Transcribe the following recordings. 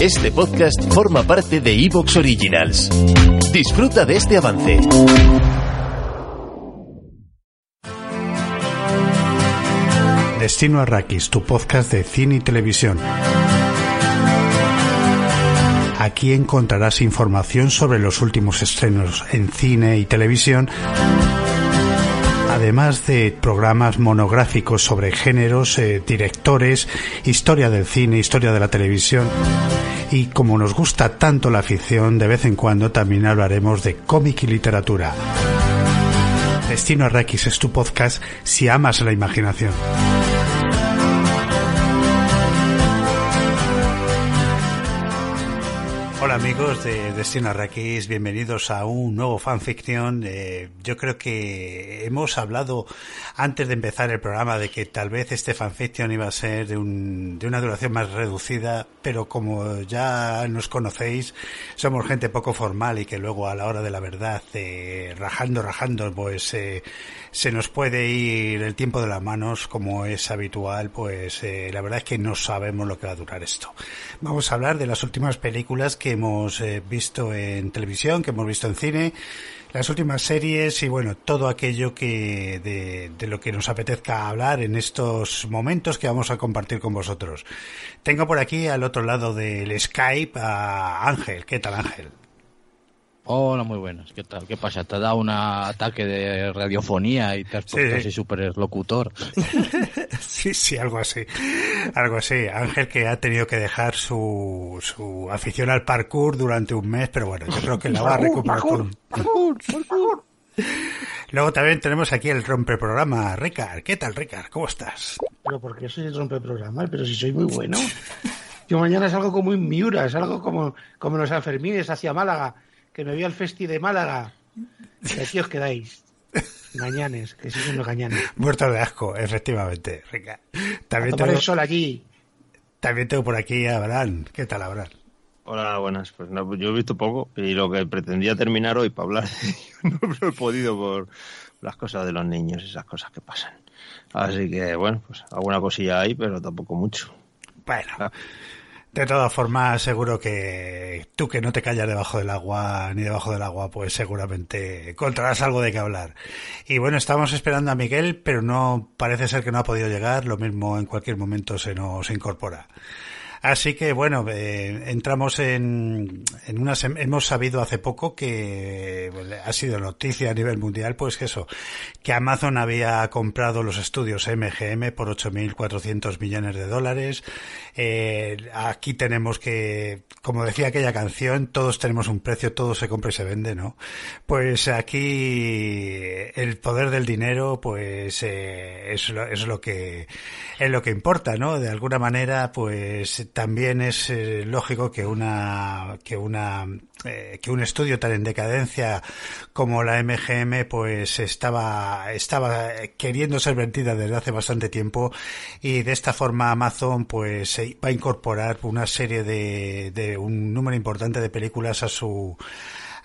Este podcast forma parte de Evox Originals. Disfruta de este avance. Destino Arrakis, tu podcast de cine y televisión. Aquí encontrarás información sobre los últimos estrenos en cine y televisión, además de programas monográficos sobre géneros, eh, directores, historia del cine, historia de la televisión. Y como nos gusta tanto la ficción, de vez en cuando también hablaremos de cómic y literatura. Destino Arrakis es tu podcast si amas la imaginación. Hola amigos de Destino Arrakis, bienvenidos a un nuevo fanfiction. Eh, yo creo que hemos hablado antes de empezar el programa de que tal vez este fanfiction iba a ser de, un, de una duración más reducida, pero como ya nos conocéis, somos gente poco formal y que luego a la hora de la verdad, eh, rajando, rajando, pues eh, se nos puede ir el tiempo de las manos como es habitual, pues la verdad es que no sabemos lo que va a durar esto. Vamos a hablar de las últimas películas que hemos eh, visto en televisión, que hemos visto en cine, las últimas series y bueno, todo aquello que de, de, lo que nos apetezca hablar en estos momentos que vamos a compartir con vosotros. Tengo por aquí al otro lado del Skype a Ángel. ¿Qué tal Ángel? Hola, muy buenas. ¿Qué tal? ¿Qué pasa? ¿Te ha dado un ataque de radiofonía y te has puesto Sí. así súper locutor? Sí, sí, algo así. Algo así. Ángel que ha tenido que dejar su, su afición al parkour durante un mes, pero bueno, yo creo que la va a recuperar con... Luego también tenemos aquí el rompeprograma, Ricard. ¿Qué tal, Ricard? ¿Cómo estás? Pero ¿por qué soy el rompeprograma? Pero si soy muy bueno. Yo mañana salgo como en Miura, salgo como, como los Sanfermines hacia Málaga, que me voy al festi de Málaga. Y aquí os quedáis. Gañanes, que sí son los gañanes. Muerto de asco, efectivamente, Ricard. A También tomar tengo, el sol allí. también tengo por aquí a Abraham. ¿Qué tal, Abraham? Hola, buenas. Pues no, yo he visto poco y lo que pretendía terminar hoy para hablar no lo he podido por las cosas de los niños y esas cosas que pasan. Así que, bueno, pues alguna cosilla hay, pero tampoco mucho. Bueno, Ah. De todas formas, seguro que tú que no te callas debajo del agua ni debajo del agua, pues seguramente encontrarás algo de qué hablar. Y bueno, estamos esperando a Miguel, pero no parece ser que no ha podido llegar. Lo mismo en cualquier momento se nos incorpora. Así que bueno, eh, entramos en, en una sem- hemos sabido hace poco que ha sido noticia a nivel mundial, pues que eso, que Amazon había comprado los estudios MGM por 8.400 millones de dólares. Eh, aquí tenemos que, como decía aquella canción, todos tenemos un precio, todo se compra y se vende, ¿no? Pues aquí el poder del dinero, pues eh, es, lo, es lo que es lo que importa, ¿no? De alguna manera, pues también es eh, lógico que una que una eh, que un estudio tan en decadencia como la MGM, pues estaba estaba queriendo ser vendida desde hace bastante tiempo y de esta forma Amazon, pues se va a incorporar una serie de, de un número importante de películas a su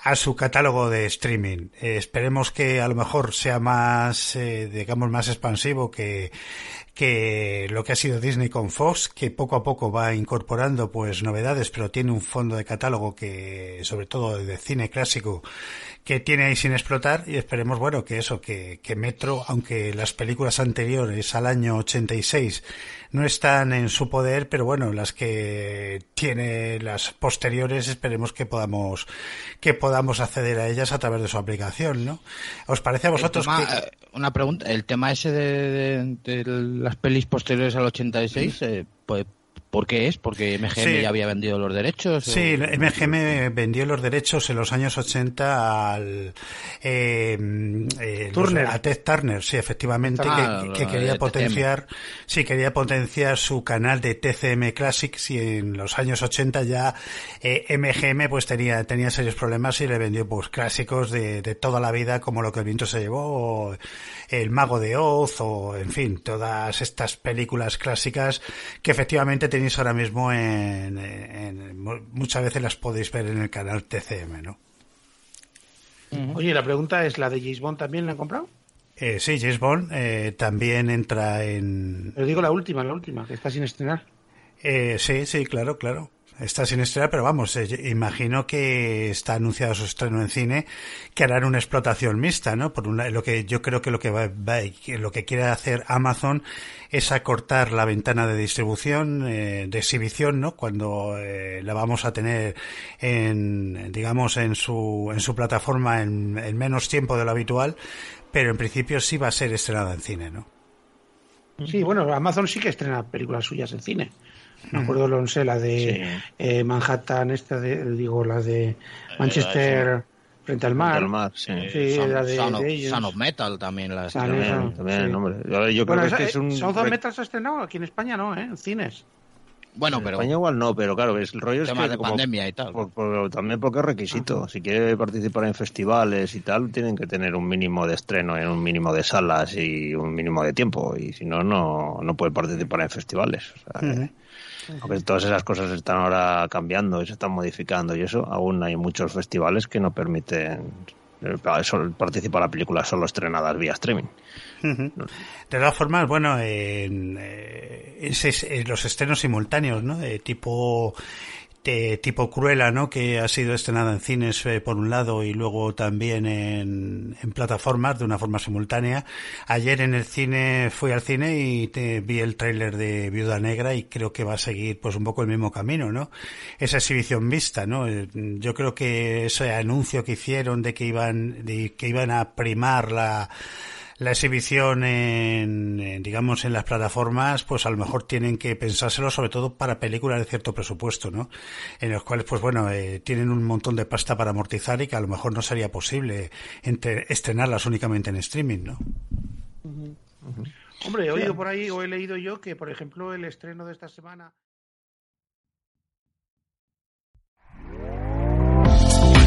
a su catálogo de streaming. Eh, esperemos que a lo mejor sea más, eh, digamos, más expansivo que, que lo que ha sido Disney con Fox, que poco a poco va incorporando pues novedades, pero tiene un fondo de catálogo que, sobre todo de cine clásico, que tiene ahí sin explotar y esperemos, bueno, que eso, que, que Metro, aunque las películas anteriores al año 86 no están en su poder, pero bueno, las que tiene las posteriores esperemos que podamos que podamos acceder a ellas a través de su aplicación, ¿no? ¿Os parece a vosotros tema, que eh, Una pregunta, el tema ese de, de- de las pelis posteriores al 86, eh, pues, ¿Por qué es? ¿Porque MGM Sí. ya había vendido los derechos? o- Sí, MGM vendió los derechos en los años 80 al eh, eh, Turner. a Ted Turner, sí, efectivamente, Ah, que, quería TCM. potenciar, sí, quería potenciar su canal de TCM Classics y en los años 80 ya eh, MGM pues tenía tenía serios problemas y le vendió pues clásicos de, de toda la vida como lo que el viento se llevó, o El mago de Oz o en fin, todas estas películas clásicas que efectivamente tenéis ahora mismo en, en- muchas veces las podéis ver en el canal TCM, ¿no? Oye, la pregunta es, ¿la de James Bond también la han comprado? Eh, sí, James Bond eh, también entra en... Pero digo la última, la última, que está sin estrenar. Eh, sí, sí, claro, claro. Está sin estrenar, pero vamos, eh, imagino que está anunciado su estreno en cine, que harán una explotación mixta, ¿no? Por lo que yo creo que lo que va, lo que quiere hacer Amazon es acortar la ventana de distribución, eh, de exhibición, ¿no? Cuando eh, la vamos a tener en, digamos, en su, en su plataforma en, en menos tiempo de lo habitual, pero en principio sí va a ser estrenada en cine, ¿no? Sí, bueno, Amazon sí que estrena películas suyas en cine. Me acuerdo, no sé, la de eh, Manhattan, esta de, digo, la de Manchester frente al mar. Al mar, sí. Sí, Son, la de- Son of, de ellos. Son of Metal también. La Son- También, también, sí. hombre. Yo, yo creo Bueno, que esa, es que es un... eh, Sound of rec- Metal se ha estrenado aquí en España, ¿no? ¿eh? En cines. Bueno, en pero España igual no, pero claro, es, el rollo es que de como- pandemia y tal. por- por- también porque es requisito. Si quiere participar en festivales y tal, tienen que tener un mínimo de estreno en un mínimo de salas y un mínimo de tiempo. Y si no, no, no puede participar en festivales. O sea, que- aunque todas esas cosas están ahora cambiando y se están modificando y eso, aún hay muchos festivales que no permiten eh, participar a películas solo estrenadas vía streaming. De todas formas, bueno, en, eh, es- es- los estrenos simultáneos, ¿no? De tipo de tipo Cruella, ¿no? Que ha sido estrenada en cines eh, por un lado y luego también en, en plataformas de una forma simultánea. Ayer en el cine fui al cine y te, vi el tráiler de Viuda Negra y creo que va a seguir pues un poco el mismo camino, ¿no? Esa exhibición vista, ¿no? Eh, Yo creo que ese anuncio que hicieron de que iban de que iban a primar la la exhibición en, en, digamos en las plataformas pues a lo mejor tienen que pensárselo sobre todo para películas de cierto presupuesto no en los cuales pues bueno eh, tienen un montón de pasta para amortizar y que a lo mejor no sería posible entre, estrenarlas únicamente en streaming no Hombre, he oído por ahí o he leído yo que, por ejemplo, el estreno de esta semana...